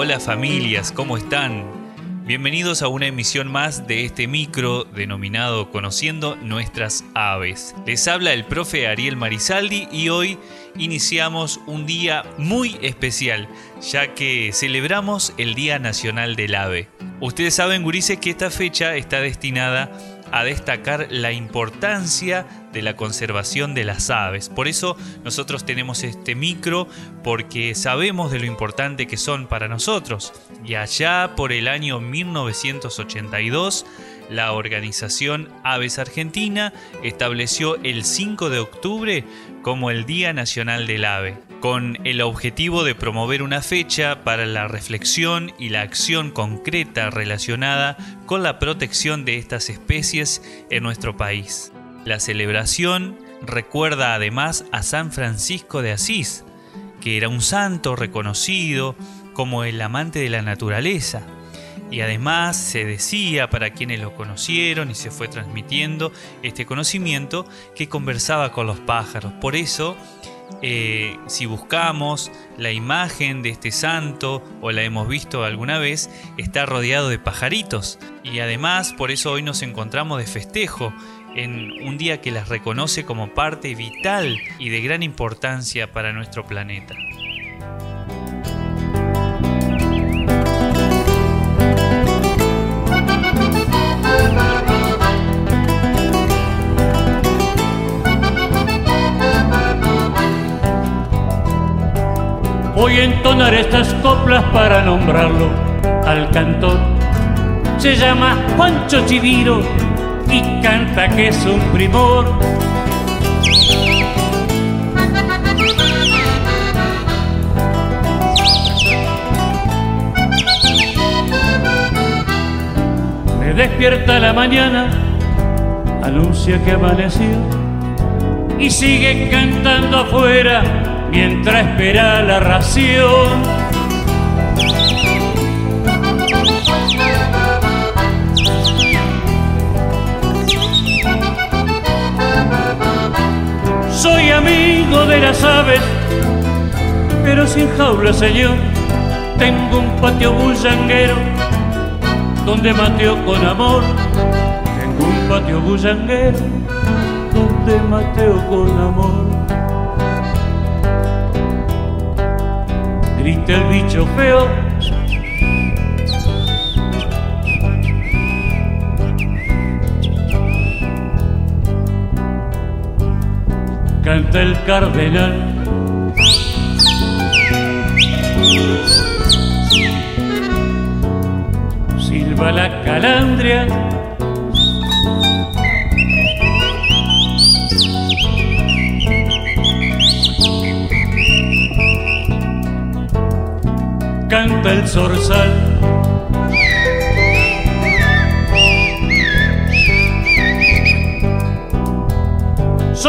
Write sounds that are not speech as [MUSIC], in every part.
Hola familias, ¿cómo están? Bienvenidos a una emisión más de este micro denominado Conociendo nuestras aves. Les habla el profe Ariel Marisaldi y hoy iniciamos un día muy especial, ya que celebramos el Día Nacional del Ave. Ustedes saben, gurises, que esta fecha está destinada a destacar la importancia de la conservación de las aves. Por eso nosotros tenemos este micro porque sabemos de lo importante que son para nosotros. Y allá por el año 1982, la organización Aves Argentina estableció el 5 de octubre como el Día Nacional del Ave, con el objetivo de promover una fecha para la reflexión y la acción concreta relacionada con la protección de estas especies en nuestro país. La celebración recuerda además a San Francisco de Asís, que era un santo reconocido como el amante de la naturaleza. Y además se decía para quienes lo conocieron y se fue transmitiendo este conocimiento que conversaba con los pájaros. Por eso, eh, si buscamos la imagen de este santo o la hemos visto alguna vez, está rodeado de pajaritos. Y además, por eso hoy nos encontramos de festejo en un día que las reconoce como parte vital y de gran importancia para nuestro planeta. Voy a entonar estas coplas para nombrarlo al cantor. Se llama Juancho Chiviro y canta que es un primor. Me despierta la mañana, anuncia que amaneció y sigue cantando afuera mientras espera la ración. Soy amigo de las aves, pero sin jaula, señor. Tengo un patio bullanguero donde mateo con amor. Tengo un patio bullanguero donde mateo con amor. Grita el bicho feo. Cardenal. Silba la calandria. canta el zorzal.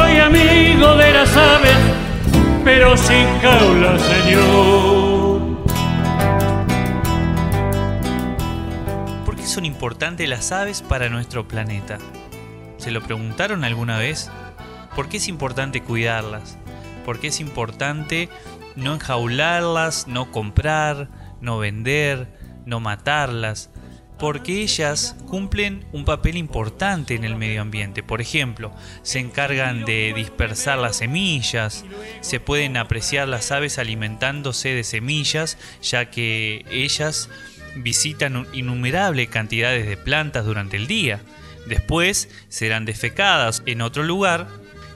Soy amigo de las aves, pero sin jaula, señor. ¿Por qué son importantes las aves para nuestro planeta? ¿Se lo preguntaron alguna vez? ¿Por qué es importante cuidarlas? ¿Por qué es importante no enjaularlas, no comprar, no vender, no matarlas? Porque ellas cumplen un papel importante en el medio ambiente. Por ejemplo, se encargan de dispersar las semillas, se pueden apreciar las aves alimentándose de semillas, ya que ellas visitan innumerables cantidades de plantas durante el día. Después serán defecadas en otro lugar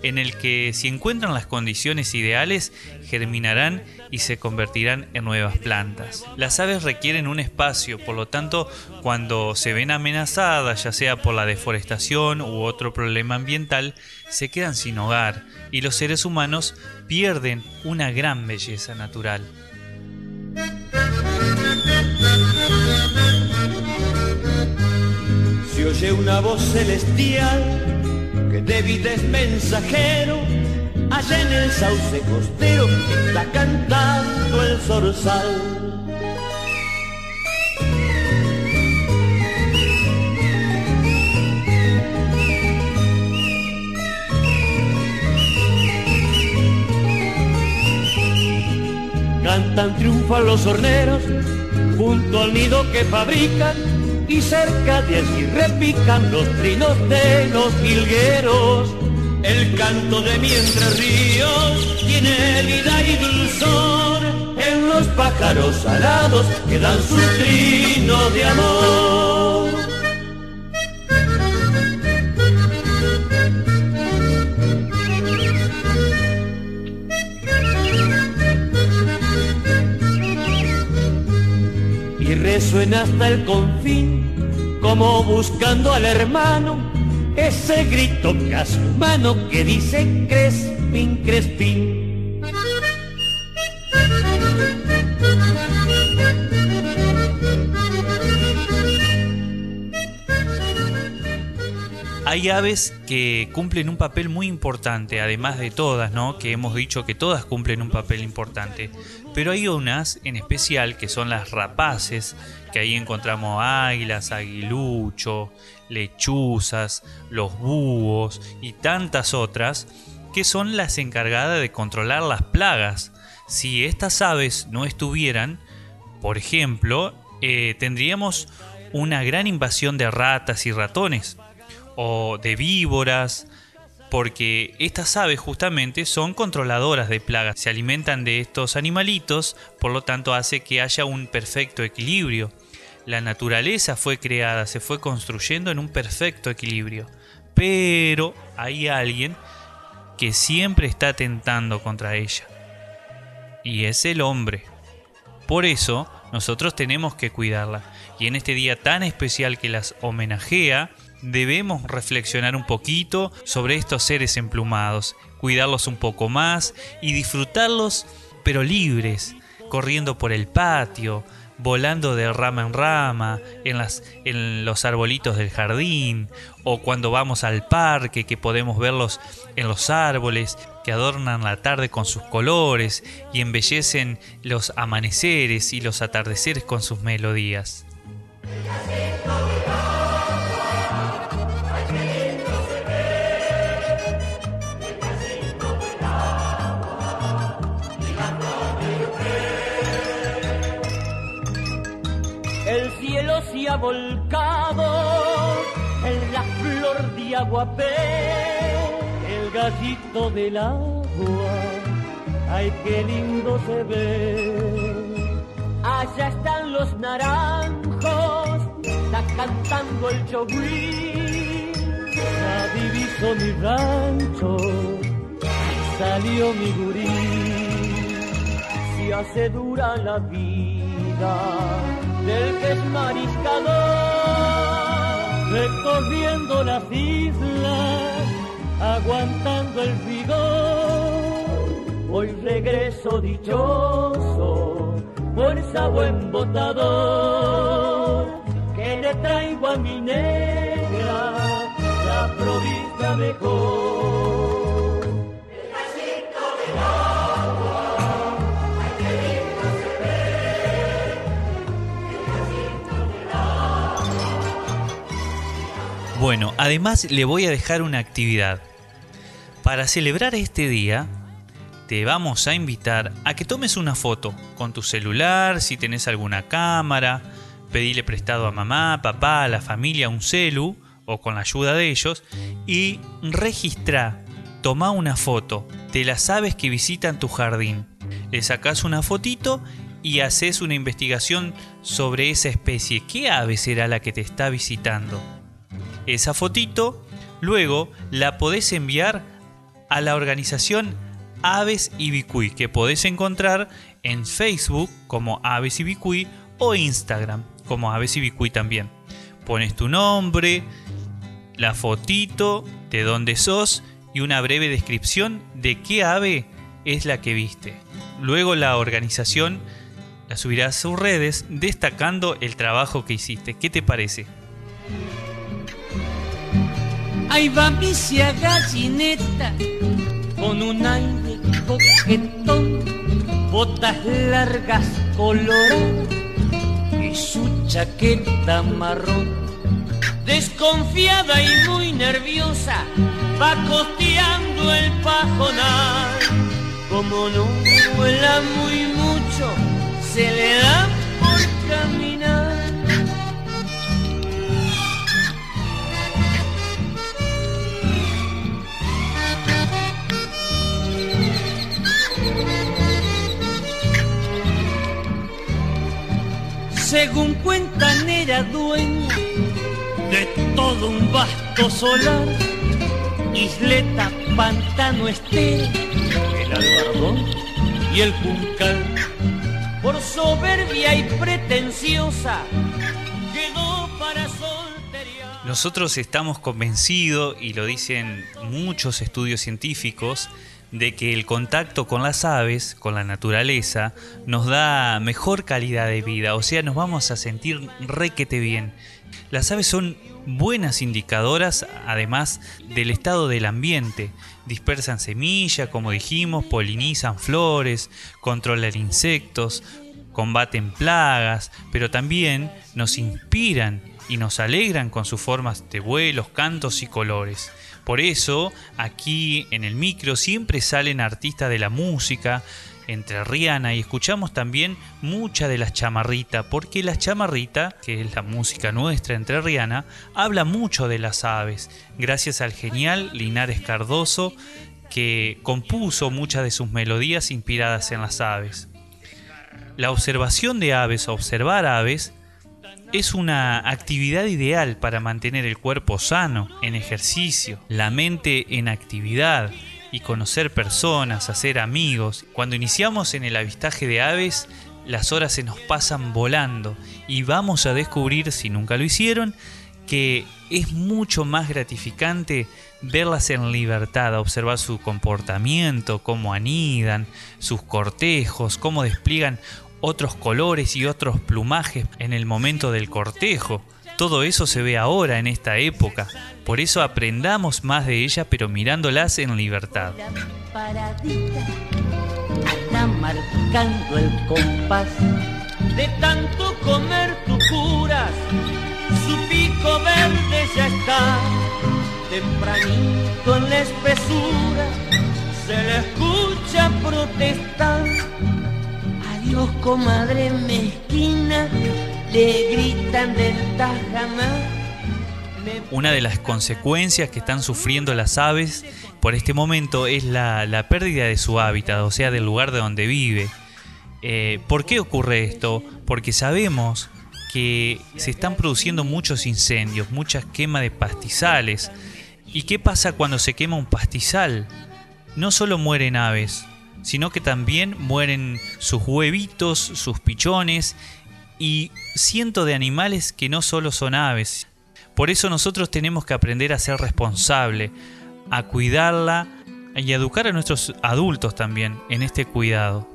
en el que si encuentran las condiciones ideales germinarán y se convertirán en nuevas plantas. Las aves requieren un espacio, por lo tanto, cuando se ven amenazadas, ya sea por la deforestación u otro problema ambiental, se quedan sin hogar y los seres humanos pierden una gran belleza natural. Se oye una voz celestial que David es mensajero, allá en el sauce costero está cantando el zorzal. Cantan triunfan los horneros junto al nido que fabrican y cerca de allí repican los trinos de los jilgueros. El canto de mientras ríos tiene vida y dulzor en los pájaros alados que dan su trino de amor. Y resuena hasta el confín como buscando al hermano, ese grito casi humano que dice Crespin, Crespin. Hay aves que cumplen un papel muy importante, además de todas, ¿no? Que hemos dicho que todas cumplen un papel importante. Pero hay unas en especial que son las rapaces, que ahí encontramos águilas, aguilucho, lechuzas, los búhos y tantas otras, que son las encargadas de controlar las plagas. Si estas aves no estuvieran, por ejemplo, eh, tendríamos una gran invasión de ratas y ratones o de víboras, porque estas aves justamente son controladoras de plagas, se alimentan de estos animalitos, por lo tanto hace que haya un perfecto equilibrio. La naturaleza fue creada, se fue construyendo en un perfecto equilibrio, pero hay alguien que siempre está atentando contra ella, y es el hombre. Por eso nosotros tenemos que cuidarla, y en este día tan especial que las homenajea, debemos reflexionar un poquito sobre estos seres emplumados, cuidarlos un poco más y disfrutarlos pero libres, corriendo por el patio, volando de rama en rama, en, las, en los arbolitos del jardín, o cuando vamos al parque que podemos verlos en los árboles que adornan la tarde con sus colores y embellecen los amaneceres y los atardeceres con sus melodías. Volcado en la flor de aguapé, el gallito del agua, ay qué lindo se ve. Allá están los naranjos, está cantando el chogüí, ya diviso mi rancho, salió mi gurí, si hace dura la vida del que es mariscador, recorriendo las islas, aguantando el vigor. Hoy regreso dichoso, fuerza buen botador, que le traigo a mi negra la provincia mejor. Además le voy a dejar una actividad. Para celebrar este día, te vamos a invitar a que tomes una foto con tu celular, si tenés alguna cámara, pedile prestado a mamá, papá, a la familia un celu o con la ayuda de ellos y registra, toma una foto de las aves que visitan tu jardín. Le sacás una fotito y haces una investigación sobre esa especie. ¿Qué ave será la que te está visitando? Esa fotito luego la podés enviar a la organización Aves Ibicuí, que podés encontrar en Facebook como Aves Ibicuí o Instagram como Aves Ibicuí también. Pones tu nombre, la fotito de dónde sos y una breve descripción de qué ave es la que viste. Luego la organización la subirá a sus redes destacando el trabajo que hiciste. ¿Qué te parece? Ahí va mi gallineta con un aire coquetón, botas largas coloradas y su chaqueta marrón. Desconfiada y muy nerviosa, va costeando el pajonal. Como no vuela muy mucho, se le da por caminar. Según cuentan era dueña de todo un vasto solar, isleta, pantano estéril, el albardón y el juncal. Por soberbia y pretenciosa quedó para soltería. Nosotros estamos convencidos, y lo dicen muchos estudios científicos, de que el contacto con las aves, con la naturaleza, nos da mejor calidad de vida, o sea, nos vamos a sentir requete bien. Las aves son buenas indicadoras, además del estado del ambiente. Dispersan semillas, como dijimos, polinizan flores, controlan insectos, combaten plagas, pero también nos inspiran y nos alegran con sus formas de vuelos, cantos y colores. Por eso, aquí en el micro siempre salen artistas de la música, entre Rihanna y escuchamos también mucha de las chamarritas, porque la chamarrita, que es la música nuestra entre Rihanna, habla mucho de las aves, gracias al genial Linares Cardoso, que compuso muchas de sus melodías inspiradas en las aves. La observación de aves, observar aves, es una actividad ideal para mantener el cuerpo sano, en ejercicio, la mente en actividad y conocer personas, hacer amigos. Cuando iniciamos en el avistaje de aves, las horas se nos pasan volando y vamos a descubrir, si nunca lo hicieron, que es mucho más gratificante verlas en libertad, observar su comportamiento, cómo anidan, sus cortejos, cómo despliegan otros colores y otros plumajes en el momento del cortejo. Todo eso se ve ahora en esta época, por eso aprendamos más de ella pero mirándolas en libertad. Está marcando el compás de tanto comer tu curas, su pico verde ya está, tempranito en la espesura, se le escucha protestar Dios, comadre mezquina, le gritan del tajamar. Una de las consecuencias que están sufriendo las aves por este momento es la, pérdida de su hábitat, o sea, del lugar de donde vive. Eh, ¿Por qué ocurre esto? Porque sabemos que se están produciendo muchos incendios, muchas quemas de pastizales. ¿Y qué pasa cuando se quema un pastizal? No solo mueren aves, sino que también mueren sus huevitos, sus pichones y cientos de animales que no solo son aves. Por eso nosotros tenemos que aprender a ser responsable, a cuidarla y a educar a nuestros adultos también en este cuidado.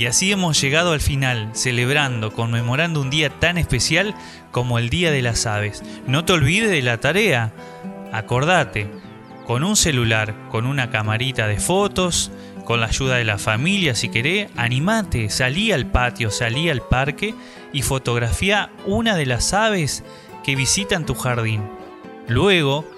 Y así hemos llegado al final, celebrando, conmemorando un día tan especial como el Día de las Aves. No te olvides de la tarea. Acordate, con un celular, con una camarita de fotos, con la ayuda de la familia si querés, animate, salí al patio, salí al parque y fotografía una de las aves que visitan tu jardín. Luego,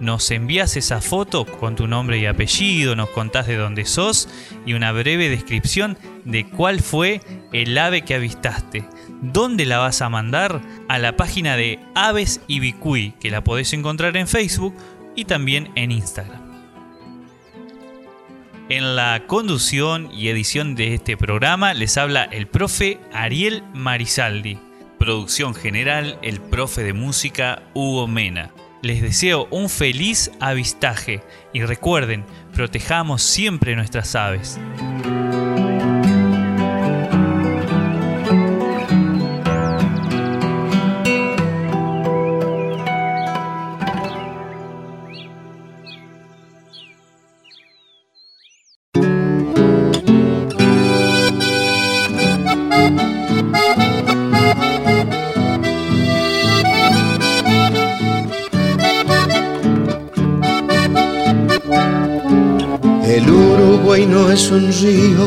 nos envías esa foto con tu nombre y apellido, nos contás de dónde sos y una breve descripción de cuál fue el ave que avistaste. ¿Dónde la vas a mandar? A la página de Aves Ibicuí, que la podés encontrar en Facebook y también en Instagram. En la conducción y edición de este programa les habla el profe Ariel Marisaldi. Producción general, el profe de música Hugo Mena. Les deseo un feliz avistaje y recuerden, protejamos siempre nuestras aves. Es un río,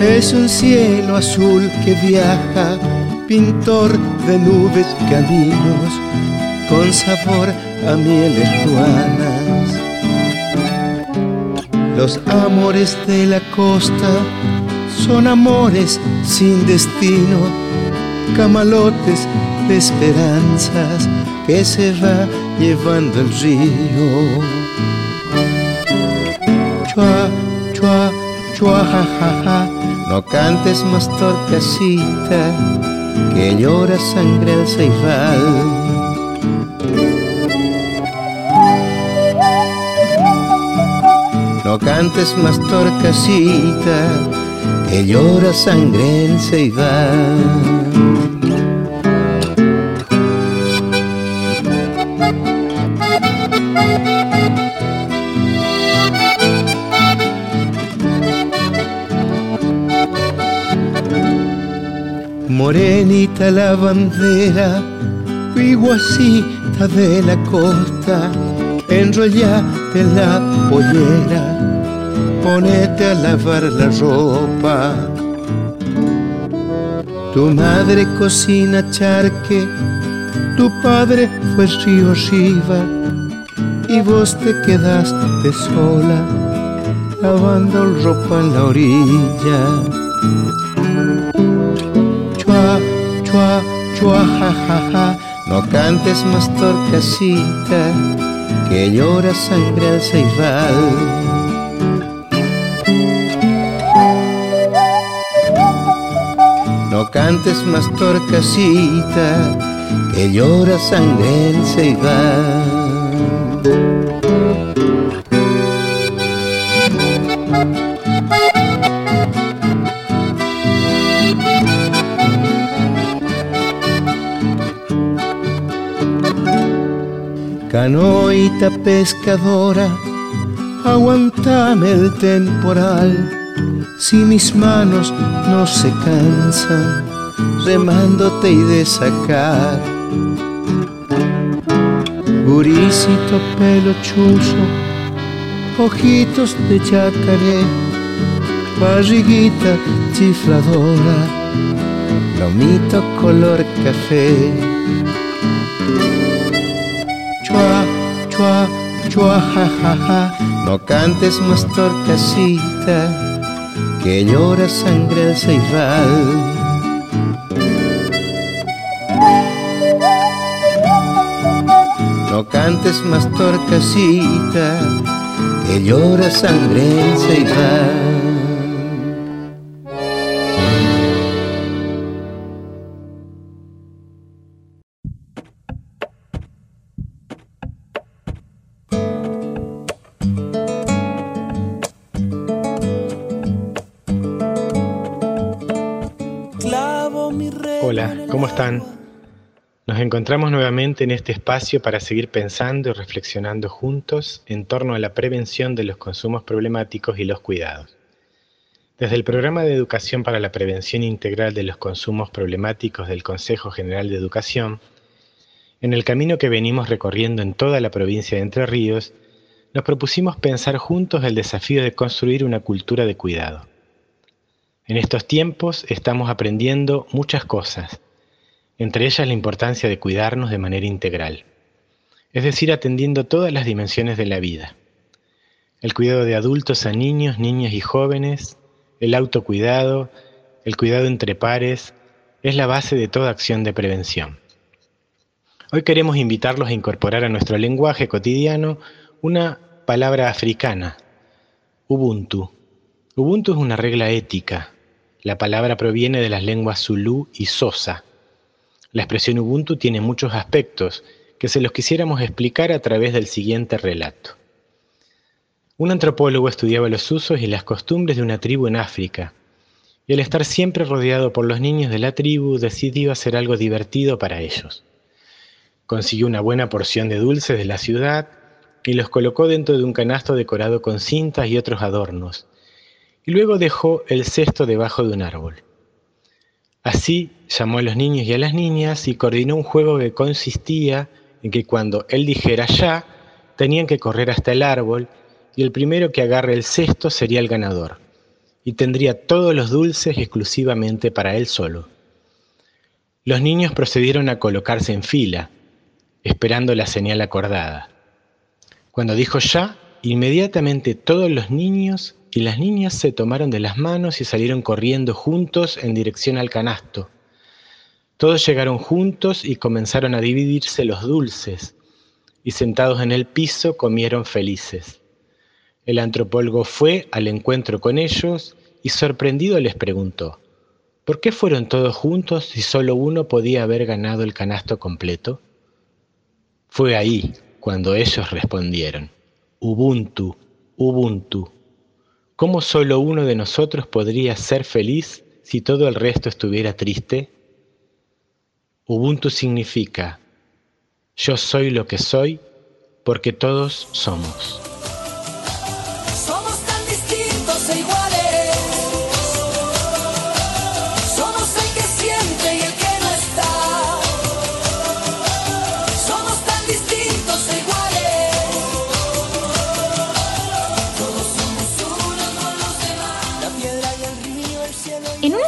es un cielo azul que viaja, pintor de nubes, caminos, con sabor a mieles ruanas. Los amores de la costa son amores sin destino, camalotes de esperanzas que se va llevando el río. Chua, no cantes más torcasita, que llora sangre al ceibal. No cantes más torcasita, que llora sangre el ceibal. Morenita la bandera, iguacita de la costa, enrollate la pollera, ponete a lavar la ropa. Tu madre cocina charque, tu padre fue río arriba, y vos te quedaste sola, lavando ropa en la orilla chua, chua, ja, ja, ja. No cantes más torcasita, que llora sangre al ceibal. No cantes más torcasita, que llora sangre al ceibal. Pescadora, aguantame el temporal, si mis manos no se cansan, remándote y de sacar. Gurisito pelo chuzo, ojitos de chacaré, barriguita chifladora, lomito color café chua, chua, ja, ja, ja. No cantes más torcasita, que llora sangre al ceibal. No cantes más torcasita, que llora sangre al ceibal. Encontramos nuevamente en este espacio para seguir pensando y reflexionando juntos en torno a la prevención de los consumos problemáticos y los cuidados. Desde el Programa de Educación para la Prevención Integral de los Consumos Problemáticos del Consejo General de Educación, en el camino que venimos recorriendo en toda la provincia de Entre Ríos, nos propusimos pensar juntos el desafío de construir una cultura de cuidado. En estos tiempos estamos aprendiendo muchas cosas, entre ellas la importancia de cuidarnos de manera integral, es decir, atendiendo todas las dimensiones de la vida. El cuidado de adultos a niños, niñas y jóvenes, el autocuidado, el cuidado entre pares, es la base de toda acción de prevención. Hoy queremos invitarlos a incorporar a nuestro lenguaje cotidiano una palabra africana, Ubuntu. Ubuntu es una regla ética. La palabra proviene de las lenguas Zulu y Sosa. La expresión Ubuntu tiene muchos aspectos que se los quisiéramos explicar a través del siguiente relato. Un antropólogo estudiaba los usos y las costumbres de una tribu en África, y al estar siempre rodeado por los niños de la tribu decidió hacer algo divertido para ellos. Consiguió una buena porción de dulces de la ciudad y los colocó dentro de un canasto decorado con cintas y otros adornos, y luego dejó el cesto debajo de un árbol. Así llamó a los niños y a las niñas y coordinó un juego que consistía en que cuando él dijera ya, tenían que correr hasta el árbol y el primero que agarre el cesto sería el ganador, y tendría todos los dulces exclusivamente para él solo. Los niños procedieron a colocarse en fila, esperando la señal acordada. Cuando dijo ya, inmediatamente todos los niños y las niñas se tomaron de las manos y salieron corriendo juntos en dirección al canasto. Todos llegaron juntos y comenzaron a dividirse los dulces, y sentados en el piso comieron felices. El antropólogo fue al encuentro con ellos y sorprendido les preguntó, ¿por qué fueron todos juntos si solo uno podía haber ganado el canasto completo? Fue ahí cuando ellos respondieron, Ubuntu, Ubuntu. ¿Cómo solo uno de nosotros podría ser feliz si todo el resto estuviera triste? Ubuntu significa, yo soy lo que soy porque todos somos.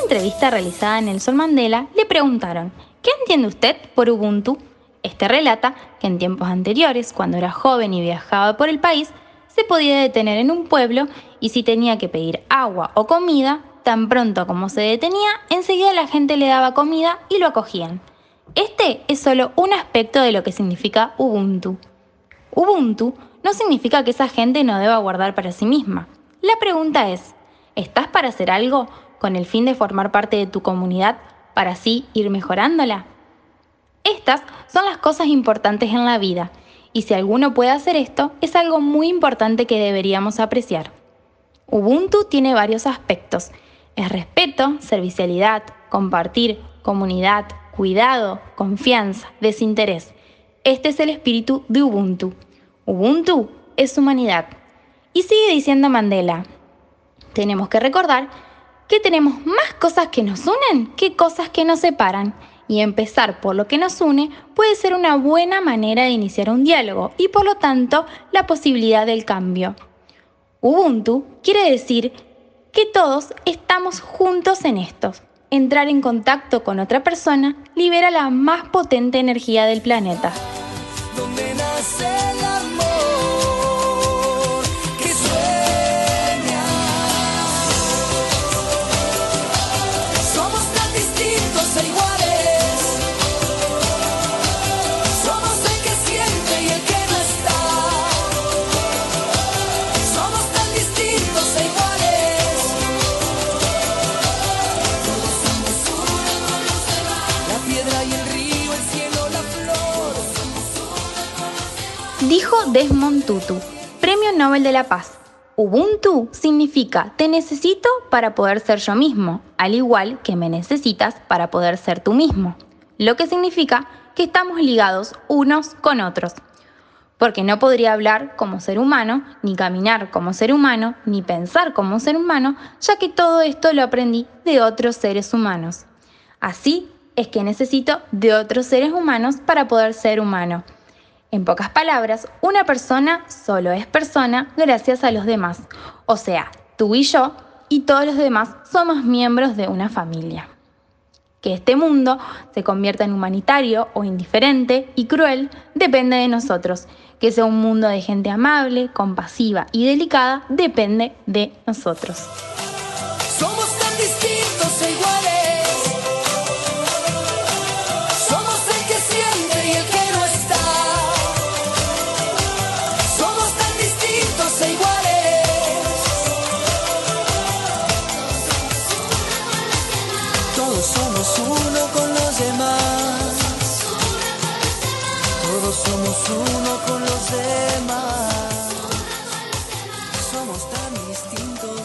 Entrevista realizada en el Sol Mandela, le preguntaron, ¿qué entiende usted por Ubuntu? Este relata que en tiempos anteriores, cuando era joven y viajaba por el país, se podía detener en un pueblo y si tenía que pedir agua o comida, tan pronto como se detenía, enseguida la gente le daba comida y lo acogían. Este es solo un aspecto de lo que significa Ubuntu. Ubuntu no significa que esa gente no deba guardar para sí misma. La pregunta es, ¿estás para hacer algo con el fin de formar parte de tu comunidad para así ir mejorándola? Estas son las cosas importantes en la vida y si alguno puede hacer esto es algo muy importante que deberíamos apreciar. Ubuntu tiene varios aspectos. Es respeto, servicialidad, compartir, comunidad, cuidado, confianza, desinterés. Este es el espíritu de Ubuntu. Ubuntu es humanidad. Y sigue diciendo Mandela, tenemos que recordar que tenemos más cosas que nos unen que cosas que nos separan. Y empezar por lo que nos une puede ser una buena manera de iniciar un diálogo y por lo tanto la posibilidad del cambio. Ubuntu quiere decir que todos estamos juntos en esto. Entrar en contacto con otra persona libera la más potente energía del planeta. Dijo Desmond Tutu, Premio Nobel de la Paz. Ubuntu significa te necesito para poder ser yo mismo, al igual que me necesitas para poder ser tú mismo. Lo que significa que estamos ligados unos con otros. Porque no podría hablar como ser humano, ni caminar como ser humano, ni pensar como ser humano, ya que todo esto lo aprendí de otros seres humanos. Así es que necesito de otros seres humanos para poder ser humano. En pocas palabras, una persona solo es persona gracias a los demás. O sea, tú y yo y todos los demás somos miembros de una familia. Que este mundo se convierta en humanitario o indiferente y cruel depende de nosotros. Que sea un mundo de gente amable, compasiva y delicada depende de nosotros.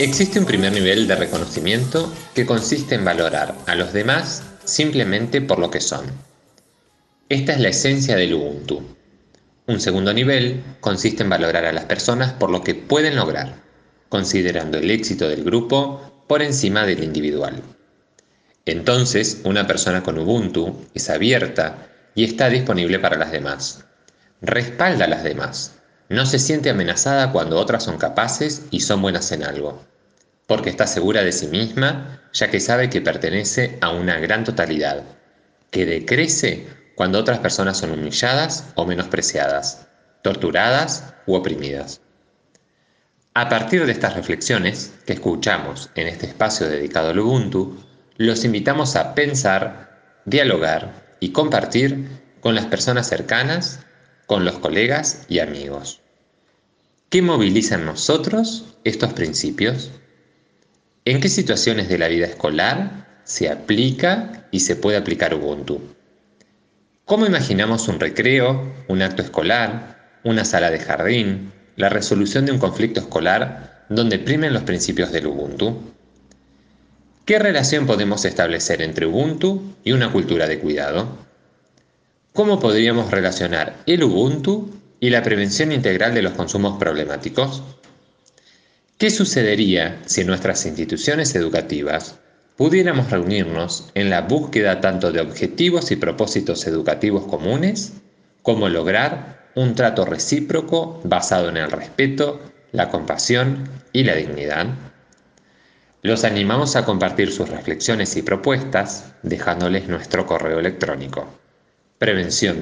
Existe un primer nivel de reconocimiento que consiste en valorar a los demás simplemente por lo que son. Esta es la esencia del Ubuntu. Un segundo nivel consiste en valorar a las personas por lo que pueden lograr, considerando el éxito del grupo por encima del individual. Entonces, una persona con Ubuntu es abierta y está disponible para las demás. Respalda a las demás. No se siente amenazada cuando otras son capaces y son buenas en algo. Porque está segura de sí misma, ya que sabe que pertenece a una gran totalidad, que decrece cuando otras personas son humilladas o menospreciadas, torturadas u oprimidas. A partir de estas reflexiones que escuchamos en este espacio dedicado al Ubuntu, los invitamos a pensar, dialogar y compartir con las personas cercanas, con los colegas y amigos. ¿Qué moviliza en nosotros estos principios? ¿En qué situaciones de la vida escolar se aplica y se puede aplicar Ubuntu? ¿Cómo imaginamos un recreo, un acto escolar, una sala de jardín, la resolución de un conflicto escolar donde primen los principios del Ubuntu? ¿Qué relación podemos establecer entre Ubuntu y una cultura de cuidado? ¿Cómo podríamos relacionar el Ubuntu y la prevención integral de los consumos problemáticos? ¿Qué sucedería si nuestras instituciones educativas pudiéramos reunirnos en la búsqueda tanto de objetivos y propósitos educativos comunes, como lograr un trato recíproco basado en el respeto, la compasión y la dignidad? Los animamos a compartir sus reflexiones y propuestas dejándoles nuestro correo electrónico prevención.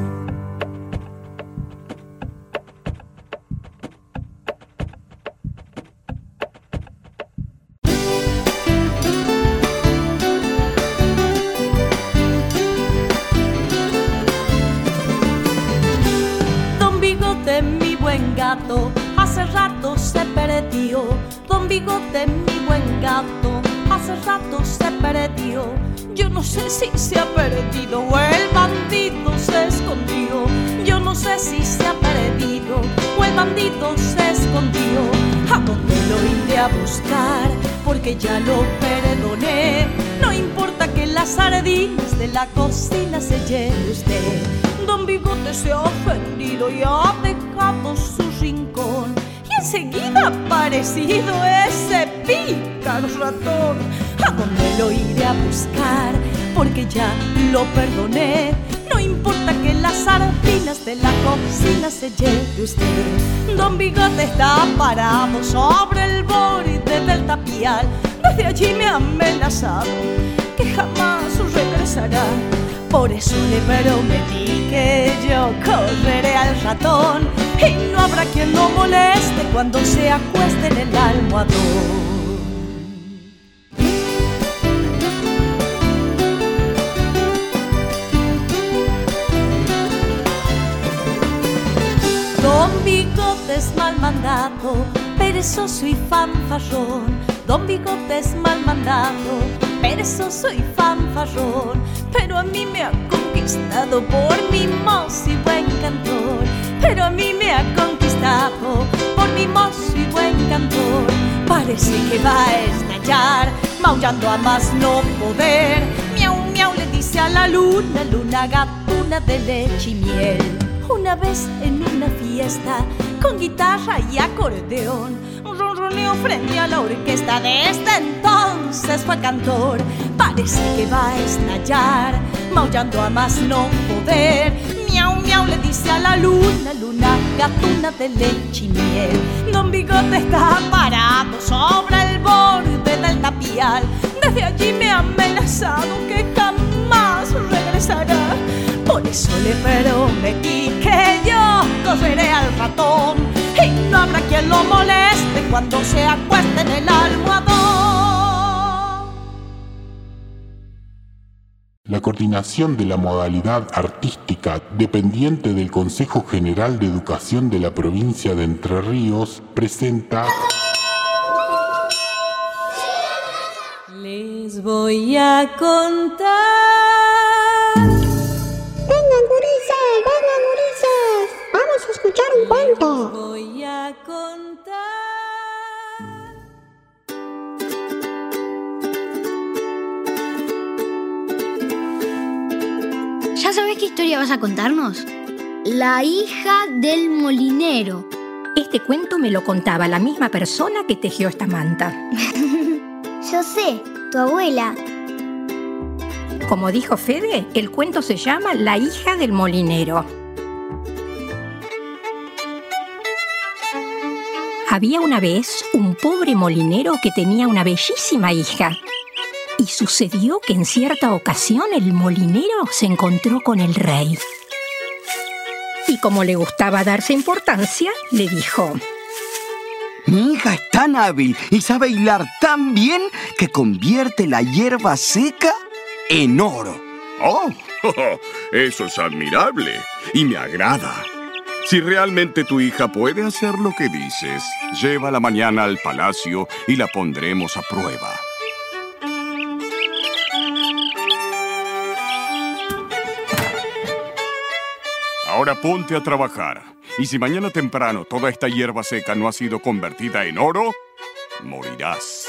Perdió. Don Bigote, mi buen gato, hace rato se perdió. Yo no sé si se ha perdido o el bandido se escondió. Yo no sé si se ha perdido o el bandido se escondió. ¿A dónde lo iré a buscar? Porque ya lo perdoné. No importa que las sardinas de la cocina se lleve usted. Don Bigote se ha ofendido y ha dejado su enseguida aparecido ese pícaro ratón. ¿A dónde lo iré a buscar? Porque ya lo perdoné. No importa que las sardinas de la cocina se lleve usted. Don Bigote está parado sobre el borde del tapial. Desde allí me ha amenazado que jamás regresará. Por eso le prometí que yo correré al ratón y no habrá quien lo moleste cuando se acueste en el almohadón. Don Bigote es mal mandado, perezoso y fanfarrón. Don Bigote es mal mandado, perezoso y fanfarrón. Pero a mí me ha conquistado por mi mozo y buen cantor. Pero a mí me ha conquistado por mi mozo y buen cantor. Parece que va esta estallar, maullando a más no poder. Miau, miau le dice a la luna, luna gatuna de leche y miel. Una vez en una fiesta, con guitarra y acordeón, ronroneo frente a la orquesta de este entonces fue cantor. Parece que va a estallar, maullando a más no poder. Le dice a la luna, luna gatuna de leche y miel. Don Bigote está parado sobre el borde del tapial. Desde allí me ha amenazado que jamás regresará. Por eso le prometí que yo correré al ratón y no habrá quien lo moleste cuando se acueste en el almohadón. La coordinación de la modalidad artística dependiente del Consejo General de Educación de la provincia de Entre Ríos presenta Les voy a contar. Historia vas a contarnos? La hija del molinero. Este cuento me lo contaba la misma persona que tejió esta manta. [LAUGHS] Yo sé, tu abuela. Como dijo Fede, el cuento se llama La hija del molinero. Había una vez un pobre molinero que tenía una bellísima hija. Y sucedió que en cierta ocasión el molinero se encontró con el rey. Y como le gustaba darse importancia, le dijo, Mi hija es tan hábil y sabe hilar tan bien que convierte la hierba seca en oro. Oh, [LAUGHS] eso es admirable y me agrada. Si realmente tu hija puede hacer lo que dices, llévala mañana al palacio y la pondremos a prueba. Ahora ponte a trabajar. Y si mañana temprano toda esta hierba seca no ha sido convertida en oro, morirás.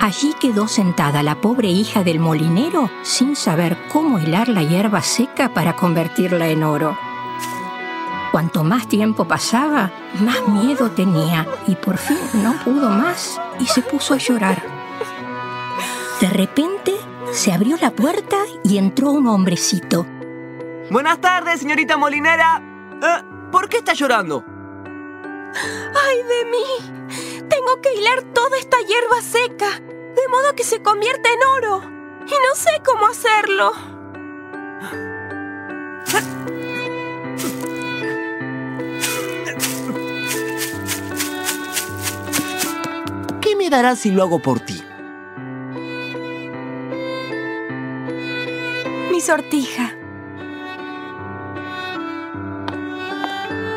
Allí quedó sentada la pobre hija del molinero sin saber cómo hilar la hierba seca para convertirla en oro. Cuanto más tiempo pasaba, más miedo tenía y por fin no pudo más y se puso a llorar. De repente se abrió la puerta y entró un hombrecito. Buenas tardes, señorita molinera. Eh, ¿Por qué está llorando? ¡Ay de mí! Tengo que hilar toda esta hierba seca, de modo que se convierta en oro. Y no sé cómo hacerlo. Me darás si lo hago por ti? Mi sortija.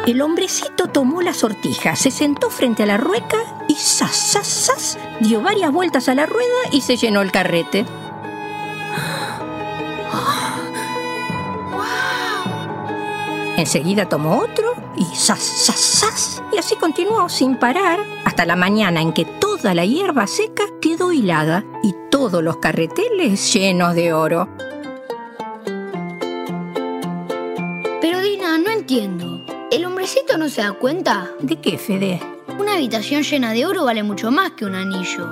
El hombrecito tomó la sortija, se sentó frente a la rueca y ¡zas, zas, zas! dio varias vueltas a la rueda y se llenó el carrete. [GASPS] Enseguida tomó otro y ¡zas, zas, zas! Y así continuó sin parar hasta la mañana en que toda la hierba seca quedó hilada y todos los carreteles llenos de oro. Pero Dina, no entiendo. ¿El hombrecito no se da cuenta? ¿De qué, Fede? Una habitación llena de oro vale mucho más que un anillo.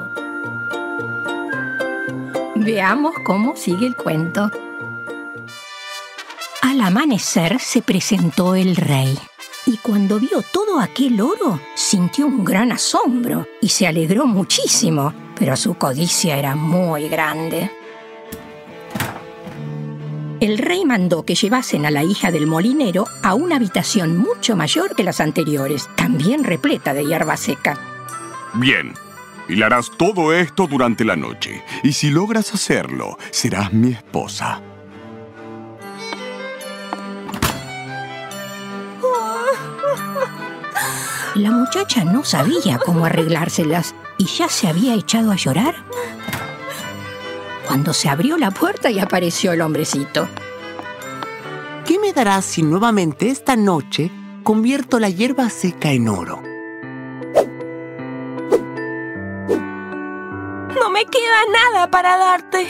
Veamos cómo sigue el cuento. Al amanecer se presentó el rey y cuando vio todo aquel oro sintió un gran asombro y se alegró muchísimo, pero su codicia era muy grande. El rey mandó que llevasen a la hija del molinero a una habitación mucho mayor que las anteriores, también repleta de hierba seca. Bien, hilarás todo esto durante la noche, y si logras hacerlo, serás mi esposa. La muchacha no sabía cómo arreglárselas y ya se había echado a llorar cuando se abrió la puerta y apareció el hombrecito. ¿Qué me darás si nuevamente esta noche convierto la hierba seca en oro? No me queda nada para darte.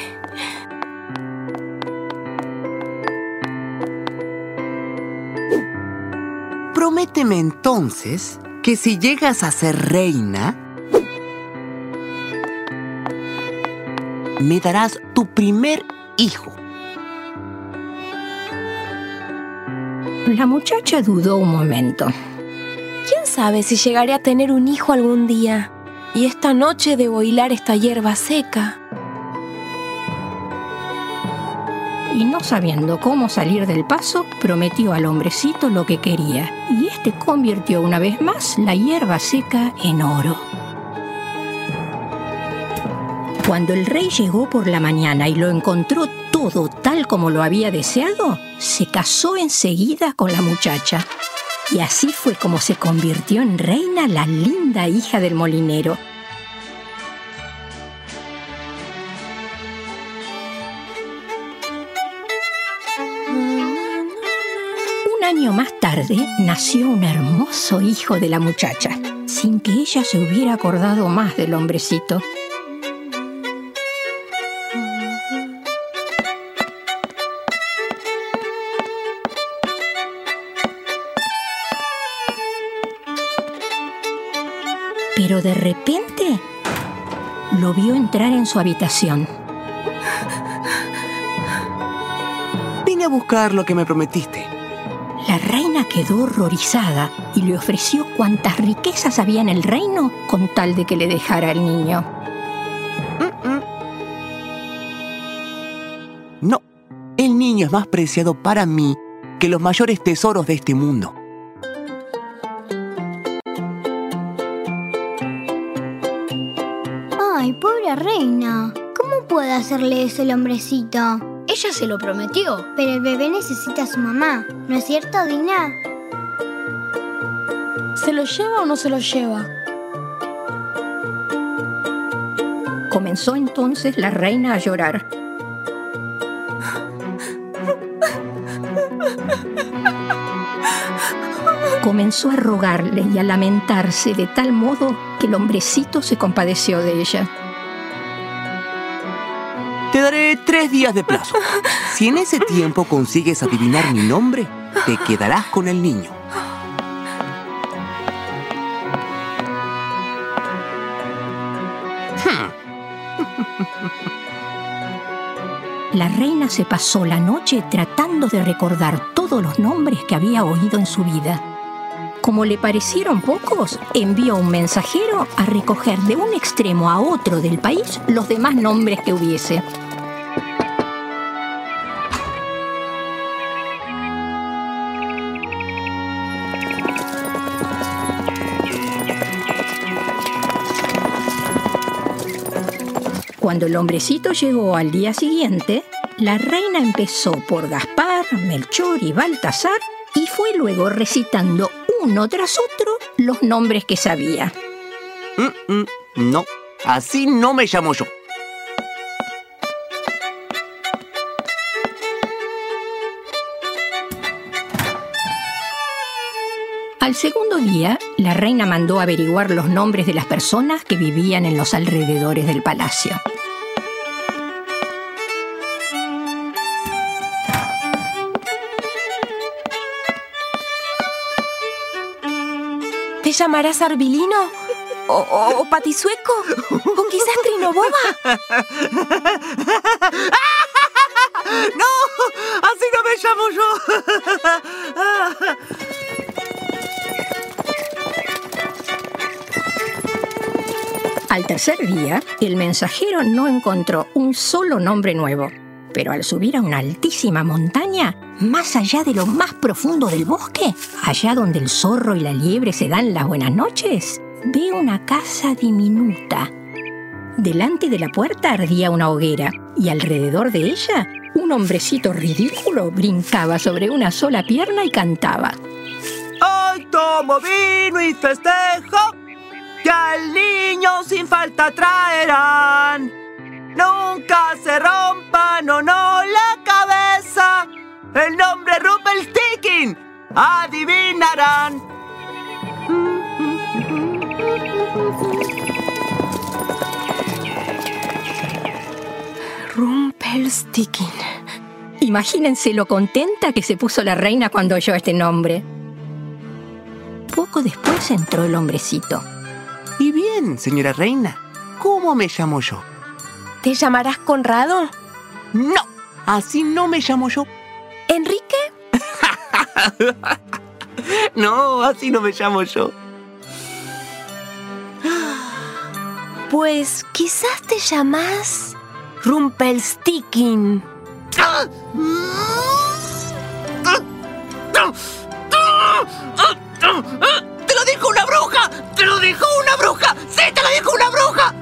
Prométeme entonces que si llegas a ser reina, me darás tu primer hijo. La muchacha dudó un momento. ¿Quién sabe si llegaré a tener un hijo algún día? Y esta noche debo hilar esta hierba seca. Y no sabiendo cómo salir del paso, prometió al hombrecito lo que quería, y este convirtió una vez más la hierba seca en oro. Cuando el rey llegó por la mañana y lo encontró todo tal como lo había deseado, se casó enseguida con la muchacha. Y así fue como se convirtió en reina la linda hija del molinero. Nació un hermoso hijo de la muchacha, sin que ella se hubiera acordado más del hombrecito. Pero de repente lo vio entrar en su habitación. Vine a buscar lo que me prometiste. La reina quedó horrorizada y le ofreció cuantas riquezas había en el reino con tal de que le dejara al niño. No, el niño es más preciado para mí que los mayores tesoros de este mundo. Ay, pobre reina. ¿Cómo puede hacerle eso el hombrecito? Ella se lo prometió. Pero el bebé necesita a su mamá. ¿No es cierto, Dina? ¿Se lo lleva o no se lo lleva? Comenzó entonces la reina a llorar. Comenzó a rogarle y a lamentarse de tal modo que el hombrecito se compadeció de ella. Daré tres días de plazo. Si en ese tiempo consigues adivinar mi nombre, te quedarás con el niño. La reina se pasó la noche tratando de recordar todos los nombres que había oído en su vida. Como le parecieron pocos, envió un mensajero a recoger de un extremo a otro del país los demás nombres que hubiese. Cuando el hombrecito llegó al día siguiente, la reina empezó por Gaspar, Melchor y Baltasar y fue luego recitando uno tras otro los nombres que sabía. Mm, mm, no, así no me llamo yo. Al segundo día, la reina mandó averiguar los nombres de las personas que vivían en los alrededores del palacio. Llamarás Arbilino? ¿O, o, o Patisueco? ¿O quizás Trinoboba? [LAUGHS] ¡No! ¡Así no me llamo yo! Al tercer día, el mensajero no encontró un solo nombre nuevo, pero al subir a una altísima montaña, más allá de lo más profundo del bosque, allá donde el zorro y la liebre se dan las buenas noches, ve una casa diminuta. Delante de la puerta ardía una hoguera y alrededor de ella un hombrecito ridículo brincaba sobre una sola pierna y cantaba. Hoy tomo vino y festejo, que al niño sin falta traerán. Nunca se rompan o no la cabeza. El nombre Rumpelstiltskin. Adivinarán. Rumpelstiltskin. Imagínense lo contenta que se puso la reina cuando oyó este nombre. Poco después entró el hombrecito. Y bien, señora reina, ¿cómo me llamo yo? ¿Te llamarás Conrado? No, así no me llamo yo. ¿Enrique? [LAUGHS] no, así no me llamo yo. Pues quizás te llamas Rumpelstiltskin. ¡Te lo dijo una bruja! ¡Te lo dijo una bruja! ¡Sí, te lo dijo una bruja!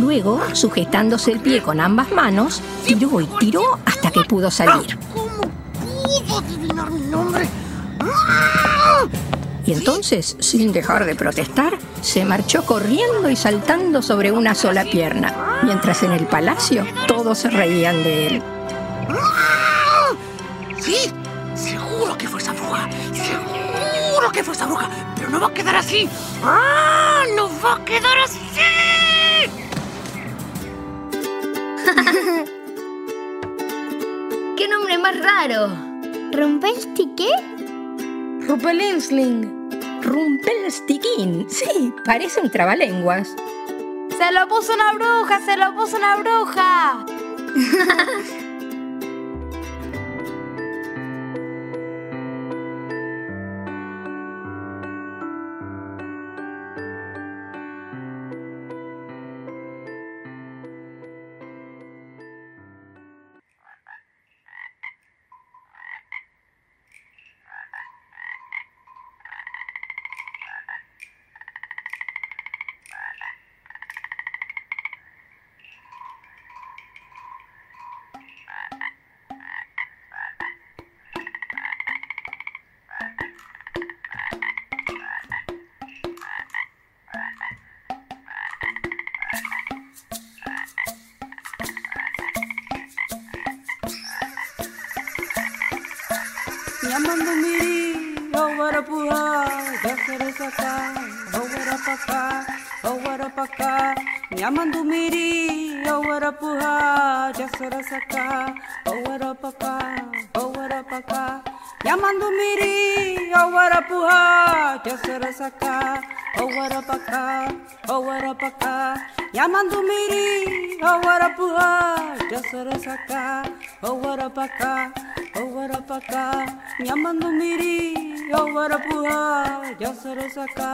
Luego, sujetándose el pie con ambas manos, tiró y tiró hasta que pudo salir. ¿Pudo adivinar mi nombre? Y entonces, sin dejar de protestar, se marchó corriendo y saltando sobre una sola pierna, mientras en el palacio todos se reían de él. Sí, seguro que fue esa bruja. Seguro que fue esa bruja. Pero no va a quedar así. ¡Ah! No va a quedar así. [LAUGHS] ¿Qué nombre más raro? ¿Rumpelstiltskin qué? Rumpelinsling. Rumpelstiltskin. Sí, parece un trabalenguas. ¡Se lo puso una bruja! ¡Se lo puso una bruja! [LAUGHS] Namandumiri, Owarapuha, Jasarasaka, Owarapaka, Owarapaka. Yamandumiri, Owarapuha, Jasarasaka, Owarapaka, Owarapaka. Yamandumiri, Owarapuha, Jasarasaka, Owarapaka, Owarapaka. Yamandumiri, Yowara puha, yasara saka,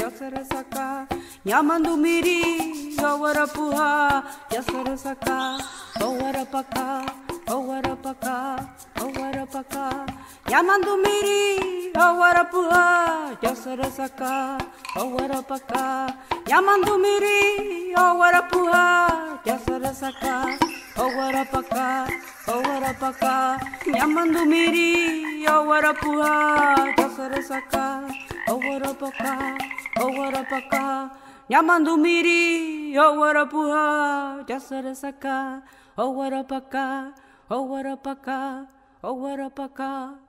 yasara saka. Yamandu miri, yowara puha, yasara saka. Yowara paka, yowara paka, yowara paka. Yamandu miri, yowara puha, yasara saka, yowara paka. Yamandu miri, yowara puha, yasara saka. Oh, owarapaka, owarapaka, oh, llamando miri, oh, owarapuha, yasarasaka, owarapaka, owarapaka, llamando miri, owarapuha, yasarasaka, owarapaka, owarapaka, owarapaka.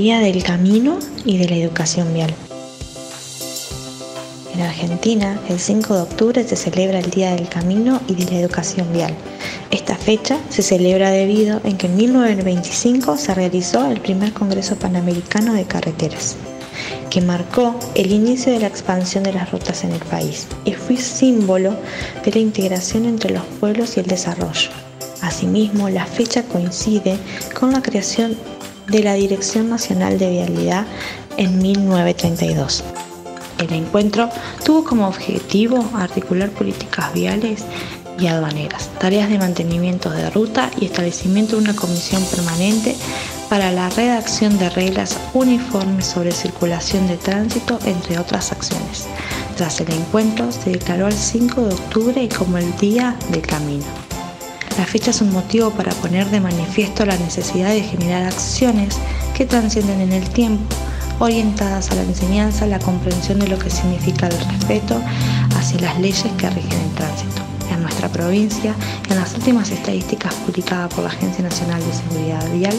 Día del Camino y de la Educación Vial. En Argentina, el 5 de octubre se celebra el Día del Camino y de la Educación Vial. Esta fecha se celebra debido en que en 1925 se realizó el primer Congreso Panamericano de Carreteras, que marcó el inicio de la expansión de las rutas en el país y fue símbolo de la integración entre los pueblos y el desarrollo. Asimismo, la fecha coincide con la creación de la Dirección Nacional de Vialidad en 1932. El encuentro tuvo como objetivo articular políticas viales y aduaneras, tareas de mantenimiento de ruta y establecimiento de una comisión permanente para la redacción de reglas uniformes sobre circulación de tránsito, entre otras acciones. Tras el encuentro, se declaró el 5 de octubre como el Día del Camino. La fecha es un motivo para poner de manifiesto la necesidad de generar acciones que transcienden en el tiempo, orientadas a la enseñanza, la comprensión de lo que significa el respeto hacia las leyes que rigen el tránsito. En nuestra provincia, en las últimas estadísticas publicadas por la Agencia Nacional de Seguridad Vial,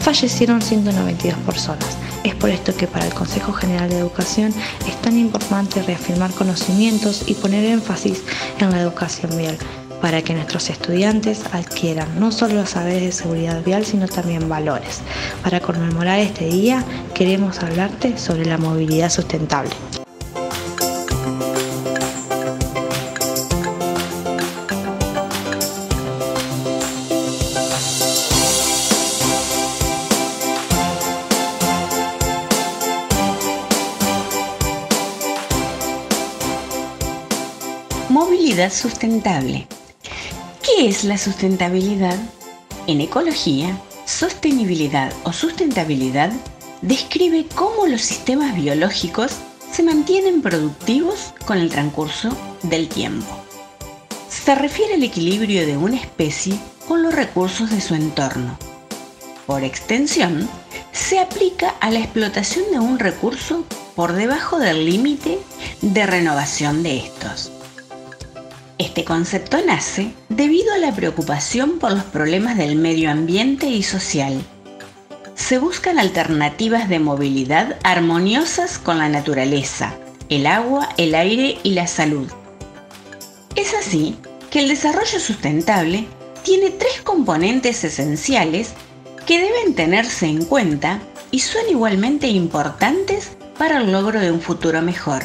fallecieron 192 personas. Es por esto que para el Consejo General de Educación es tan importante reafirmar conocimientos y poner énfasis en la educación vial para que nuestros estudiantes adquieran no solo los saberes de seguridad vial, sino también valores. Para conmemorar este día, queremos hablarte sobre la movilidad sustentable. Movilidad sustentable. ¿Qué es la sustentabilidad? En ecología, sostenibilidad o sustentabilidad describe cómo los sistemas biológicos se mantienen productivos con el transcurso del tiempo. Se refiere al equilibrio de una especie con los recursos de su entorno. Por extensión, se aplica a la explotación de un recurso por debajo del límite de renovación de estos. Este concepto nace debido a la preocupación por los problemas del medio ambiente y social. Se buscan alternativas de movilidad armoniosas con la naturaleza, el agua, el aire y la salud. Es así que el desarrollo sustentable tiene tres componentes esenciales que deben tenerse en cuenta y son igualmente importantes para el logro de un futuro mejor.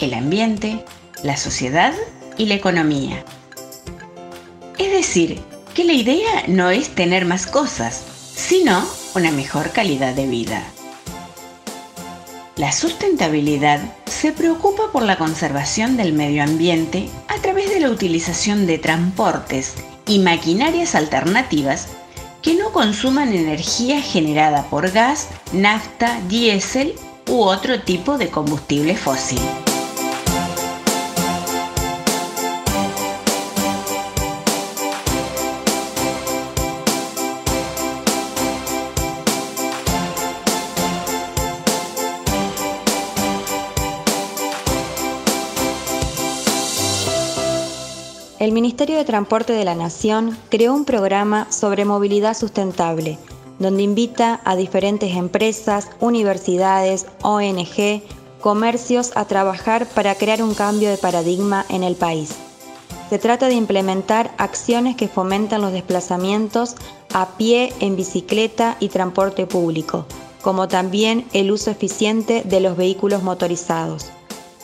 El ambiente, la sociedad y la economía. Es decir, que la idea no es tener más cosas, sino una mejor calidad de vida. La sustentabilidad se preocupa por la conservación del medio ambiente a través de la utilización de transportes y maquinarias alternativas que no consuman energía generada por gas, nafta, diésel u otro tipo de combustible fósil. El Ministerio de Transporte de la Nación creó un programa sobre movilidad sustentable, donde invita a diferentes empresas, universidades, ONG, comercios a trabajar para crear un cambio de paradigma en el país. Se trata de implementar acciones que fomentan los desplazamientos a pie, en bicicleta y transporte público, como también el uso eficiente de los vehículos motorizados.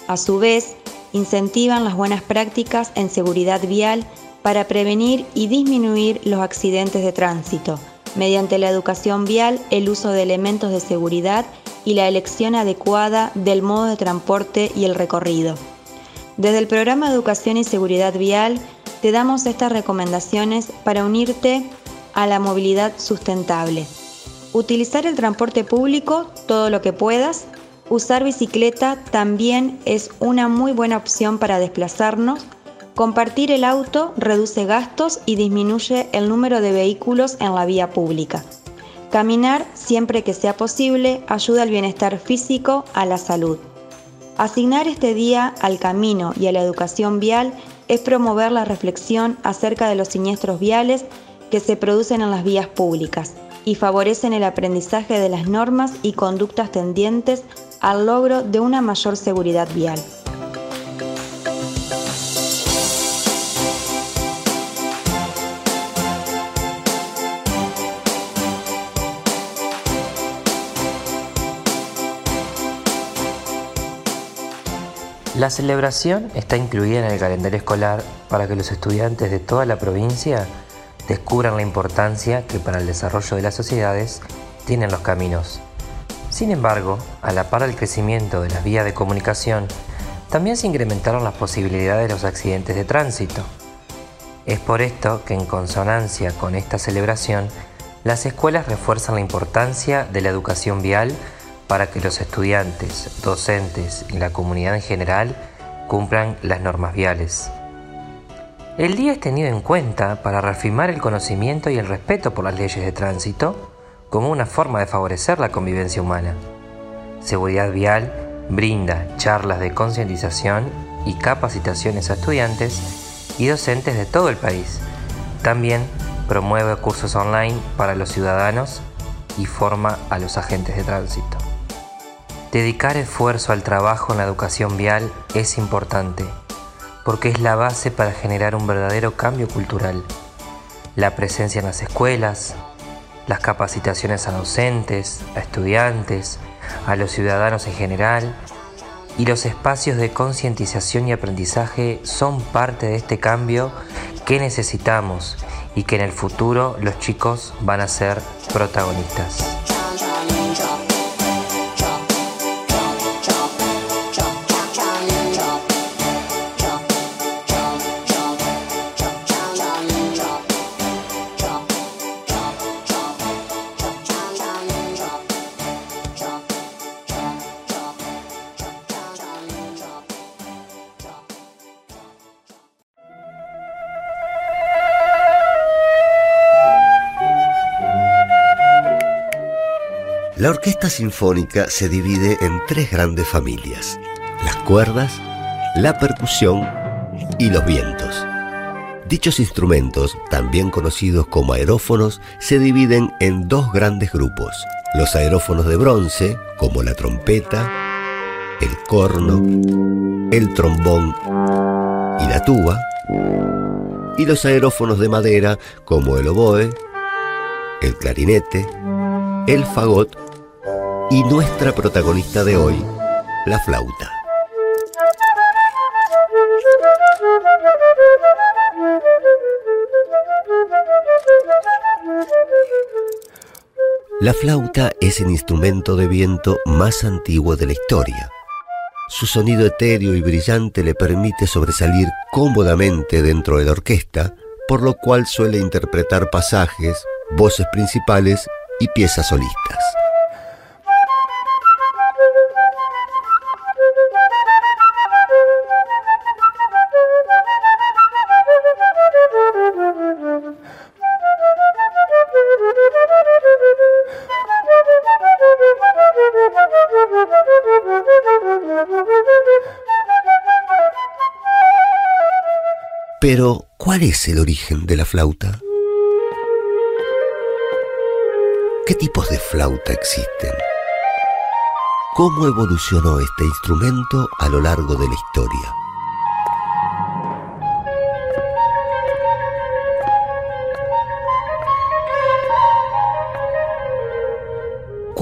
A su vez, incentivan las buenas prácticas en seguridad vial para prevenir y disminuir los accidentes de tránsito, mediante la educación vial, el uso de elementos de seguridad y la elección adecuada del modo de transporte y el recorrido. Desde el programa Educación y Seguridad Vial te damos estas recomendaciones para unirte a la movilidad sustentable. Utilizar el transporte público todo lo que puedas Usar bicicleta también es una muy buena opción para desplazarnos. Compartir el auto reduce gastos y disminuye el número de vehículos en la vía pública. Caminar siempre que sea posible ayuda al bienestar físico, a la salud. Asignar este día al camino y a la educación vial es promover la reflexión acerca de los siniestros viales que se producen en las vías públicas y favorecen el aprendizaje de las normas y conductas tendientes al logro de una mayor seguridad vial. La celebración está incluida en el calendario escolar para que los estudiantes de toda la provincia descubran la importancia que para el desarrollo de las sociedades tienen los caminos. Sin embargo, a la par del crecimiento de las vías de comunicación, también se incrementaron las posibilidades de los accidentes de tránsito. Es por esto que en consonancia con esta celebración, las escuelas refuerzan la importancia de la educación vial para que los estudiantes, docentes y la comunidad en general cumplan las normas viales. El día es tenido en cuenta para reafirmar el conocimiento y el respeto por las leyes de tránsito como una forma de favorecer la convivencia humana. Seguridad Vial brinda charlas de concientización y capacitaciones a estudiantes y docentes de todo el país. También promueve cursos online para los ciudadanos y forma a los agentes de tránsito. Dedicar esfuerzo al trabajo en la educación vial es importante porque es la base para generar un verdadero cambio cultural. La presencia en las escuelas, las capacitaciones a docentes, a estudiantes, a los ciudadanos en general y los espacios de concientización y aprendizaje son parte de este cambio que necesitamos y que en el futuro los chicos van a ser protagonistas. Orquesta sinfónica se divide en tres grandes familias, las cuerdas, la percusión y los vientos. Dichos instrumentos, también conocidos como aerófonos, se dividen en dos grandes grupos, los aerófonos de bronce, como la trompeta, el corno, el trombón y la tuba, y los aerófonos de madera, como el oboe, el clarinete, el fagot y nuestra protagonista de hoy, la flauta. La flauta es el instrumento de viento más antiguo de la historia. Su sonido etéreo y brillante le permite sobresalir cómodamente dentro de la orquesta, por lo cual suele interpretar pasajes, voces principales y piezas solistas. ¿Cuál es el origen de la flauta? ¿Qué tipos de flauta existen? ¿Cómo evolucionó este instrumento a lo largo de la historia?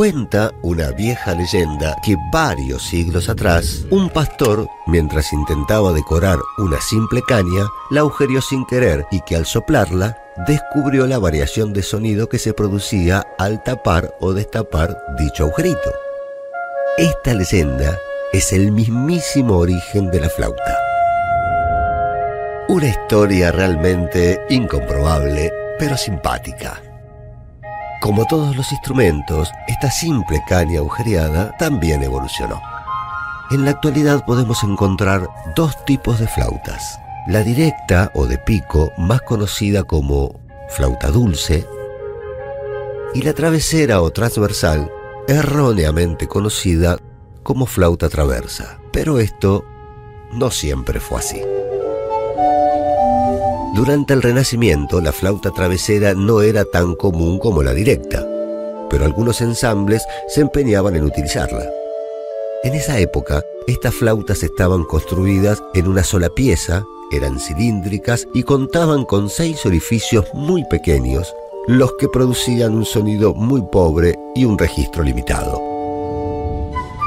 Cuenta una vieja leyenda que varios siglos atrás, un pastor, mientras intentaba decorar una simple caña, la agujereó sin querer y que al soplarla descubrió la variación de sonido que se producía al tapar o destapar dicho agujerito. Esta leyenda es el mismísimo origen de la flauta. Una historia realmente incomprobable, pero simpática. Como todos los instrumentos, esta simple caña agujereada también evolucionó. En la actualidad podemos encontrar dos tipos de flautas. La directa o de pico, más conocida como flauta dulce, y la travesera o transversal, erróneamente conocida como flauta traversa. Pero esto no siempre fue así. Durante el Renacimiento, la flauta travesera no era tan común como la directa, pero algunos ensambles se empeñaban en utilizarla. En esa época, estas flautas estaban construidas en una sola pieza, eran cilíndricas y contaban con seis orificios muy pequeños, los que producían un sonido muy pobre y un registro limitado.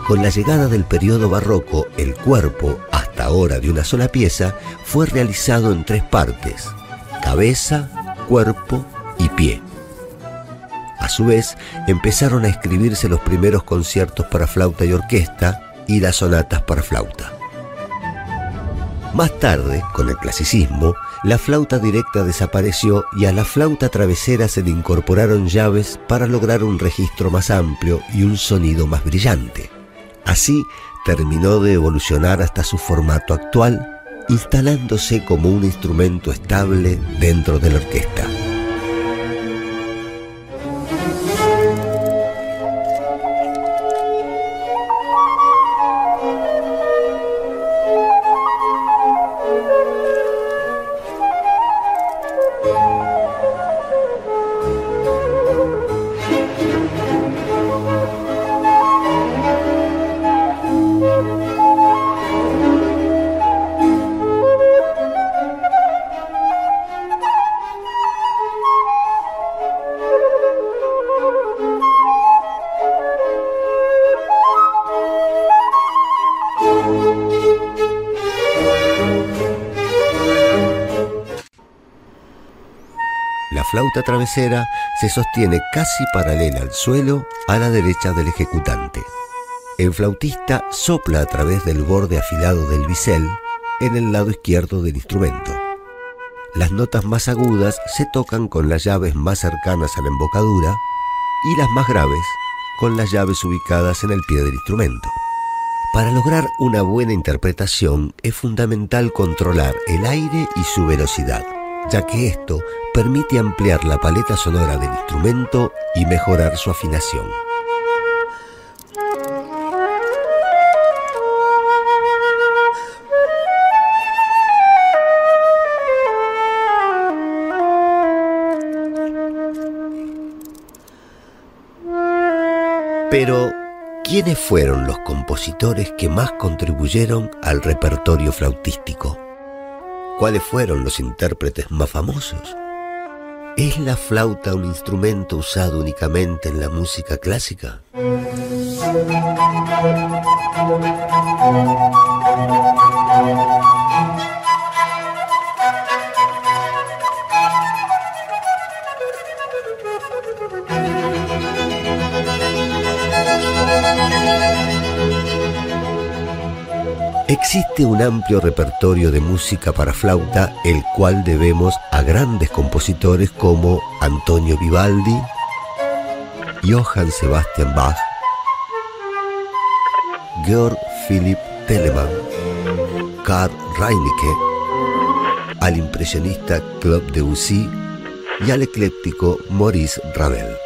Con la llegada del periodo barroco, el cuerpo, hasta ahora de una sola pieza, fue realizado en tres partes, cabeza, cuerpo y pie. A su vez, empezaron a escribirse los primeros conciertos para flauta y orquesta y las sonatas para flauta. Más tarde, con el clasicismo, la flauta directa desapareció y a la flauta travesera se le incorporaron llaves para lograr un registro más amplio y un sonido más brillante. Así terminó de evolucionar hasta su formato actual, instalándose como un instrumento estable dentro de la orquesta. Flauta travesera se sostiene casi paralela al suelo a la derecha del ejecutante. El flautista sopla a través del borde afilado del bisel en el lado izquierdo del instrumento. Las notas más agudas se tocan con las llaves más cercanas a la embocadura y las más graves con las llaves ubicadas en el pie del instrumento. Para lograr una buena interpretación es fundamental controlar el aire y su velocidad, ya que esto permite ampliar la paleta sonora del instrumento y mejorar su afinación. Pero, ¿quiénes fueron los compositores que más contribuyeron al repertorio flautístico? ¿Cuáles fueron los intérpretes más famosos? ¿Es la flauta un instrumento usado únicamente en la música clásica? Existe un amplio repertorio de música para flauta, el cual debemos a grandes compositores como Antonio Vivaldi, Johann Sebastian Bach, Georg Philipp Telemann, Karl Reinecke, al impresionista Claude Debussy y al ecléctico Maurice Ravel.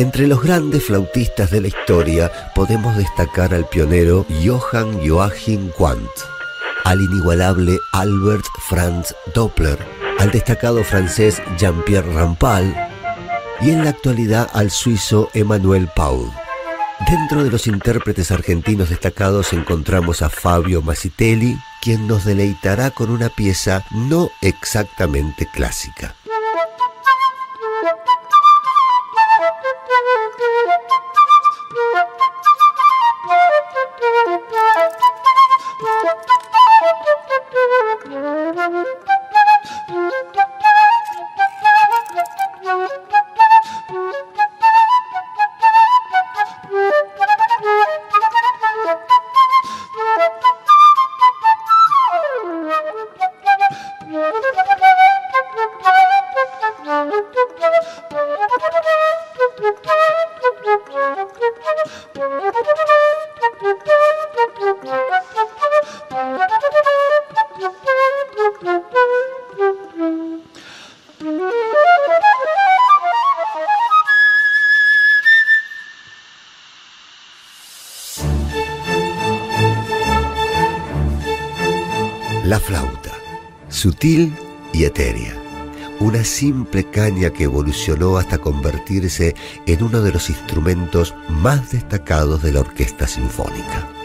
Entre los grandes flautistas de la historia podemos destacar al pionero Johann Joachim Quandt, al inigualable Albert Franz Doppler, al destacado francés Jean-Pierre Rampal y en la actualidad al suizo Emmanuel Paul. Dentro de los intérpretes argentinos destacados encontramos a Fabio Masitelli, quien nos deleitará con una pieza no exactamente clásica. Sutil y etérea. Una simple caña que evolucionó hasta convertirse en uno de los instrumentos más destacados de la orquesta sinfónica.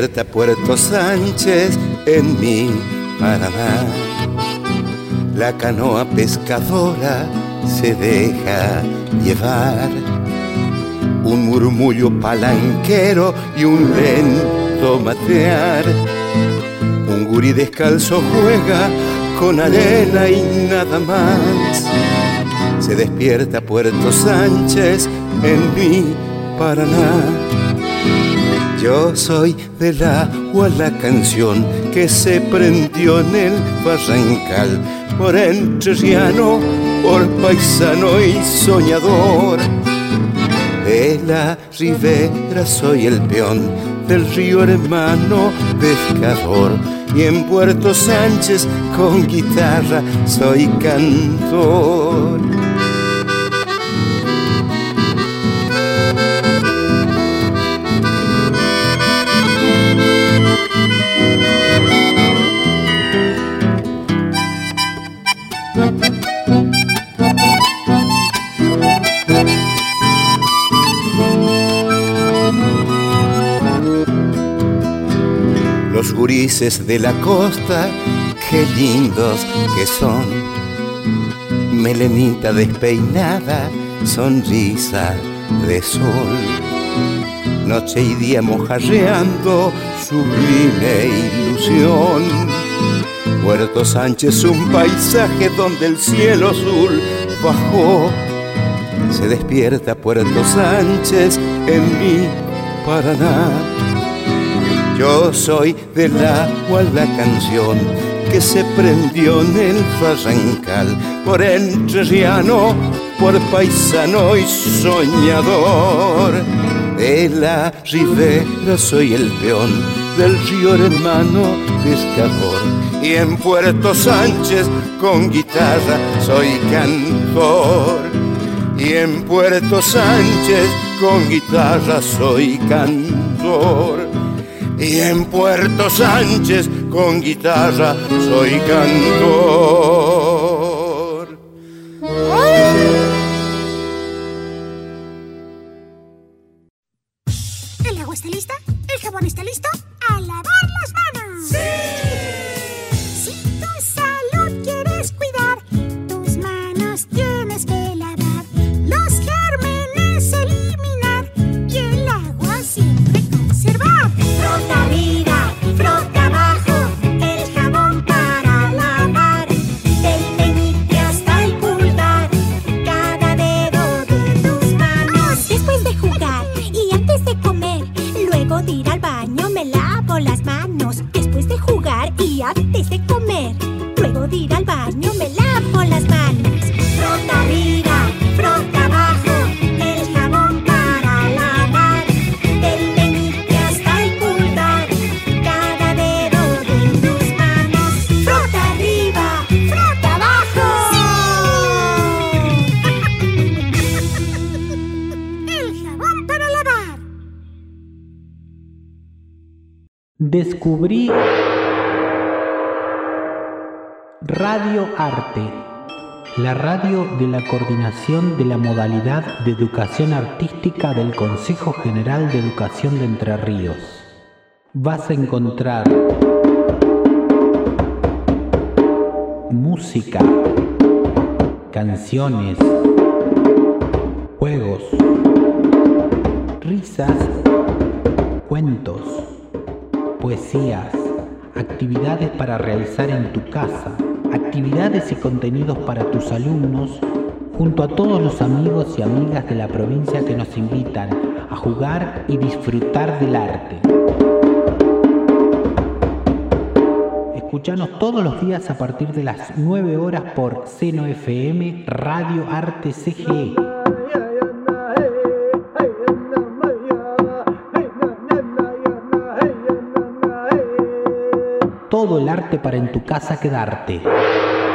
Despierta Puerto Sánchez en mi Paraná. La canoa pescadora se deja llevar. Un murmullo palanquero y un lento matear. Un gurí descalzo juega con arena y nada más. Se despierta Puerto Sánchez en mi Paraná. Yo soy del agua la canción que se prendió en el barrancal por entrerriano, por paisano y soñador. De la ribera soy el peón del río hermano pescador y en Puerto Sánchez con guitarra soy cantor. De la costa, qué lindos que son. Melenita despeinada, sonrisa de sol. Noche y día mojarreando, sublime ilusión. Puerto Sánchez, un paisaje donde el cielo azul bajó. Se despierta Puerto Sánchez en mi Paraná. Yo soy del agua la canción que se prendió en el barrancal por entrerriano, por paisano y soñador. De la ribera soy el peón del río hermano pescador y en Puerto Sánchez con guitarra soy cantor. Y en Puerto Sánchez con guitarra soy cantor. Y en Puerto Sánchez con guitarra soy cantor. Radio Arte. la radio de la coordinación de la modalidad de educación artística del Consejo General de Educación de Entre Ríos. Vas a encontrar música, canciones, juegos, risas, cuentos, poesías, actividades para realizar en tu casa, actividades y contenidos para tus alumnos, junto a todos los amigos y amigas de la provincia que nos invitan a jugar y disfrutar del arte. Escuchanos todos los días a partir de las 9 horas por Seno FM Radio Arte CGE. Todo el arte para en tu casa quedarte.